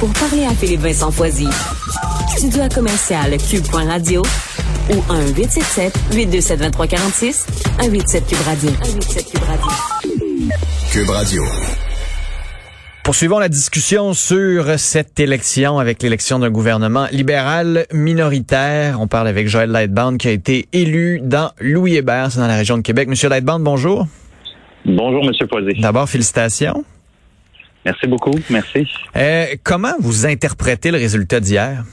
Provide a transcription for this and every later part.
pour parler à Philippe Vincent Foisy. Studio à commercial cube.radio ou 1-877-827-2346, 187 Cube Radio. 187 Cube Radio. Cube Radio. Poursuivons la discussion sur cette élection avec l'élection d'un gouvernement libéral minoritaire. On parle avec Joël Lightbound qui a été élu dans Louis Hébert, c'est dans la région de Québec. Monsieur Lightbound, bonjour. Bonjour, Monsieur Foisy. D'abord, félicitations. Merci beaucoup. Merci. Euh, comment vous interprétez le résultat d'hier?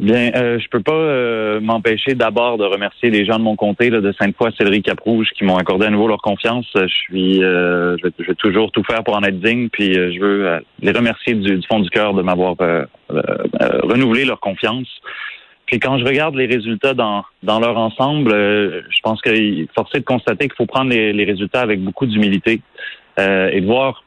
Bien, euh, je peux pas euh, m'empêcher d'abord de remercier les gens de mon comté là, de Sainte-Foy, Céleri, Cap-Rouge qui m'ont accordé à nouveau leur confiance. Je suis, euh, je, vais, je, vais, toujours tout faire pour en être digne, puis je veux les remercier du, du, fond du cœur de m'avoir renouvelé leur confiance. Puis quand je regarde les résultats dans, dans leur ensemble, je pense qu'il est forcé de constater qu'il faut prendre les, les, résultats avec beaucoup d'humilité et de voir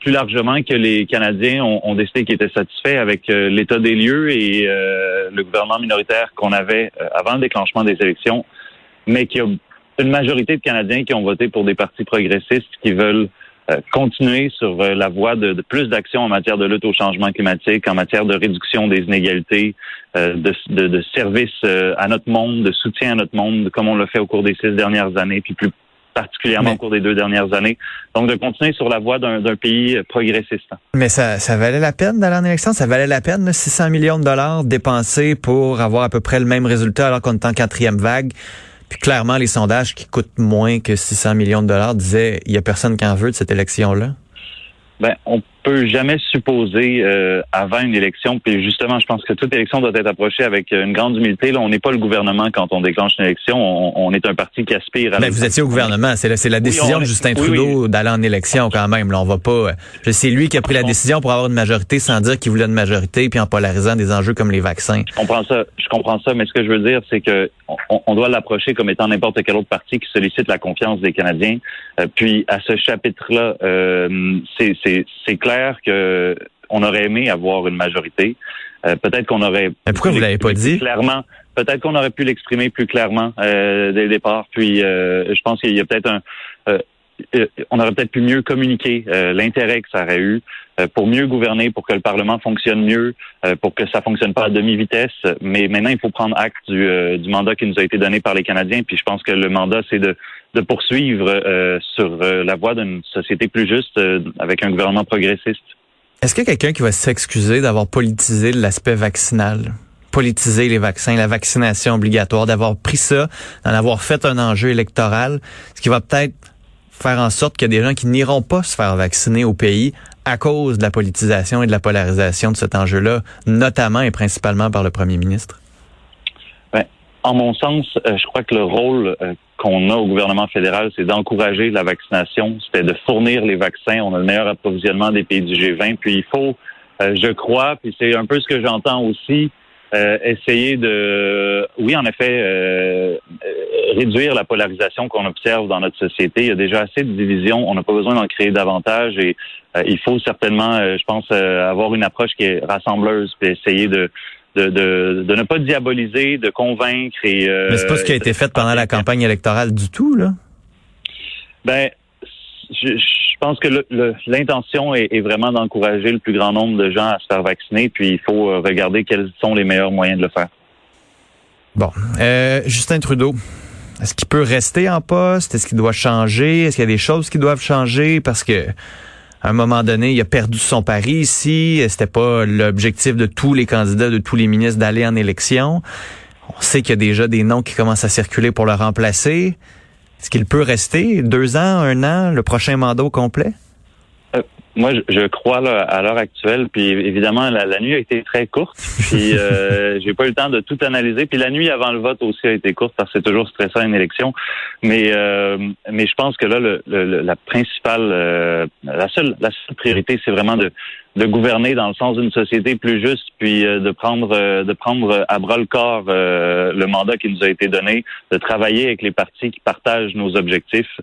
plus largement que les Canadiens ont, ont décidé qu'ils étaient satisfaits avec euh, l'état des lieux et euh, le gouvernement minoritaire qu'on avait euh, avant le déclenchement des élections, mais qu'il y a une majorité de Canadiens qui ont voté pour des partis progressistes qui veulent euh, continuer sur la voie de, de plus d'actions en matière de lutte au changement climatique, en matière de réduction des inégalités, de, de, de service à notre monde, de soutien à notre monde, comme on l'a fait au cours des six dernières années, puis plus particulièrement mais, au cours des deux dernières années. Donc, de continuer sur la voie d'un pays progressiste. Mais ça, ça valait la peine d'aller en élection? Ça valait la peine, là, 600 millions de dollars dépensés pour avoir à peu près le même résultat alors qu'on est en quatrième vague? Puis clairement, les sondages qui coûtent moins que 600 millions de dollars disaient il y a personne qui en veut de cette élection-là. Ben, on peut jamais supposer euh, avant une élection, puis justement, je pense que toute élection doit être approchée avec une grande humilité. Là, on n'est pas le gouvernement quand on déclenche une élection, on, on est un parti qui aspire à. Mais vous étiez au gouvernement, c'est la, la, décision de Justin Trudeau oui. d'aller en élection quand même. Là, on va pas. C'est lui qui a pris la décision pour avoir une majorité sans dire qu'il voulait une majorité, puis en polarisant des enjeux comme les vaccins. Je comprends ça, je comprends ça, mais ce que je veux dire, c'est que on, on doit l'approcher comme étant n'importe quel autre parti qui sollicite la confiance des Canadiens. Euh, puis à ce chapitre-là, euh, c'est clair que on aurait aimé avoir une majorité. Euh, peut-être qu'on aurait. Mais pourquoi vous l'avez pas dit? clairement Peut-être qu'on aurait pu l'exprimer plus clairement euh, dès le départ. Puis euh, je pense qu'il y a peut-être un. Euh, on aurait peut-être pu mieux communiquer l'intérêt que ça aurait eu pour mieux gouverner, pour que le Parlement fonctionne mieux, pour que ça fonctionne pas à demi-vitesse. Mais maintenant, il faut prendre acte du, mandat qui nous a été donné par les Canadiens. Puis je pense que le mandat, c'est de poursuivre euh, sur euh, la voie d'une société plus juste euh, avec un gouvernement progressiste. Est-ce qu'il y a quelqu'un qui va s'excuser d'avoir politisé l'aspect vaccinal? Politiser les vaccins, la vaccination obligatoire, d'avoir pris ça, d'en avoir fait un enjeu électoral, ce qui va peut-être faire en sorte qu'il y a des gens qui n'iront pas se faire vacciner au pays à cause de la politisation et de la polarisation de cet enjeu-là, notamment et principalement par le premier ministre? Ben, en mon sens, je crois que le rôle qu'on a au gouvernement fédéral, c'est d'encourager la vaccination, c'était de fournir les vaccins. On a le meilleur approvisionnement des pays du G20. Puis il faut, euh, je crois, puis c'est un peu ce que j'entends aussi, euh, essayer de, oui, en effet, euh, réduire la polarisation qu'on observe dans notre société. Il y a déjà assez de divisions. On n'a pas besoin d'en créer davantage et il faut certainement, je pense, avoir une approche qui est rassembleuse puis essayer de de, de, de, ne pas diaboliser, de convaincre et. Euh, Mais c'est pas ce qui a été fait pendant la campagne électorale du tout, là? Ben, je, je pense que l'intention est, est, vraiment d'encourager le plus grand nombre de gens à se faire vacciner, puis il faut euh, regarder quels sont les meilleurs moyens de le faire. Bon, euh, Justin Trudeau. Est-ce qu'il peut rester en poste? Est-ce qu'il doit changer? Est-ce qu'il y a des choses qui doivent changer? Parce que à un moment donné, il a perdu son pari ici. C'était pas l'objectif de tous les candidats, de tous les ministres d'aller en élection. On sait qu'il y a déjà des noms qui commencent à circuler pour le remplacer. Est-ce qu'il peut rester deux ans, un an, le prochain mandat au complet? Euh, moi, je, je, crois là, à l'heure actuelle, puis évidemment, la, la, nuit a été très courte, puis euh, j'ai pas eu le temps de tout analyser. Puis la nuit avant le vote aussi a été courte parce que c'est toujours stressant une élection. Mais euh, mais je pense que là, le, le, la principale, euh, la seule la seule priorité, c'est vraiment de de gouverner dans le sens d'une société plus juste, puis euh, de prendre euh, de prendre à bras le corps euh, le mandat qui nous a été donné, de travailler avec les partis qui partagent nos objectifs,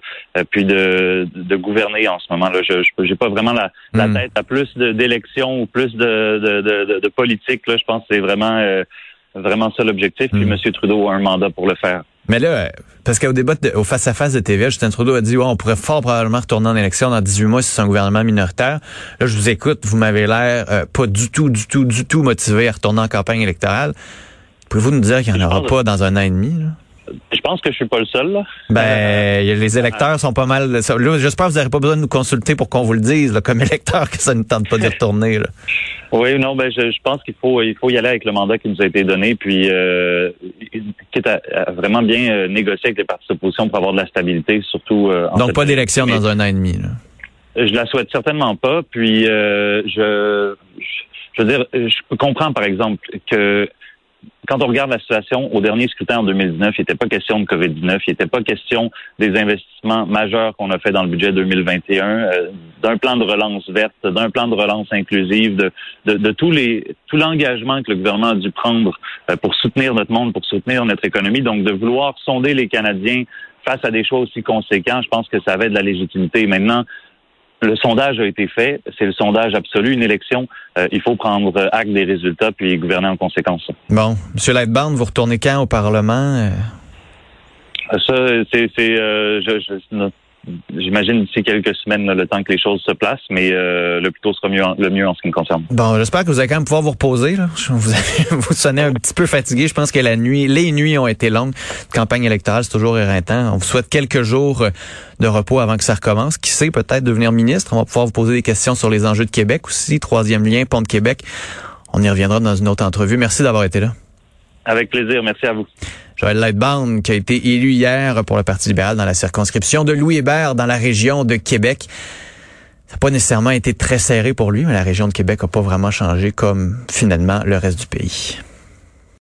puis de, de gouverner en ce moment-là. Je j'ai pas vraiment la, la mm. tête à plus d'élections ou plus de, de, de, de, politique. Là, je pense que c'est vraiment vraiment ça l'objectif. Puis M. Trudeau a un mandat pour le faire. Mais là, parce qu'au débat, au face-à-face de TVA, Justin Trudeau a dit, ouais, on pourrait fort probablement retourner en élection dans 18 mois si c'est un gouvernement minoritaire. Là, je vous écoute, vous m'avez l'air euh, pas du tout, du tout, du tout motivé à retourner en campagne électorale. Pouvez-vous nous dire qu'il n'y en aura pas dans un an et demi? Là? Je pense que je suis pas le seul. Là. Ben, les électeurs sont pas mal. Là, j'espère que vous n'aurez pas besoin de nous consulter pour qu'on vous le dise, là, comme électeur, que ça ne tente pas d'y retourner. Là. Oui, non, ben je, je pense qu'il faut il faut y aller avec le mandat qui nous a été donné, puis euh, quitte à, vraiment bien euh, négocier avec les partis d'opposition pour avoir de la stabilité, surtout. Euh, Donc pas d'élection dans un an et demi. Là. Je la souhaite certainement pas. Puis euh, je, je veux dire, je comprends par exemple que quand on regarde la situation au dernier scrutin en 2019, il n'était pas question de COVID-19, il n'était pas question des investissements majeurs qu'on a fait dans le budget 2021, euh, d'un plan de relance verte, d'un plan de relance inclusive, de, de, de tous les tout l'engagement que le gouvernement a dû prendre euh, pour soutenir notre monde, pour soutenir notre économie. Donc, de vouloir sonder les Canadiens face à des choix aussi conséquents, je pense que ça avait de la légitimité. Maintenant, le sondage a été fait, c'est le sondage absolu. Une élection, euh, il faut prendre acte des résultats puis gouverner en conséquence. Bon, Monsieur Lightbound, vous retournez quand au Parlement? Euh? Ça, c'est, euh, je, je, J'imagine d'ici quelques semaines le temps que les choses se placent, mais euh, le plus tôt sera mieux le mieux en ce qui me concerne. Bon, j'espère que vous allez quand même pouvoir vous reposer. Là. Vous, avez, vous sonnez un petit peu fatigué. Je pense que la nuit, les nuits ont été longues. Campagne électorale, c'est toujours éreintant. On vous souhaite quelques jours euh, de repos avant que ça recommence. Qui sait, peut-être devenir ministre. On va pouvoir vous poser des questions sur les enjeux de Québec aussi. Troisième lien, Pont de Québec. On y reviendra dans une autre entrevue. Merci d'avoir été là. Avec plaisir. Merci à vous. Joël Lightbound, qui a été élu hier pour le Parti libéral dans la circonscription de Louis Hébert dans la région de Québec. Ça n'a pas nécessairement été très serré pour lui, mais la région de Québec n'a pas vraiment changé comme finalement le reste du pays.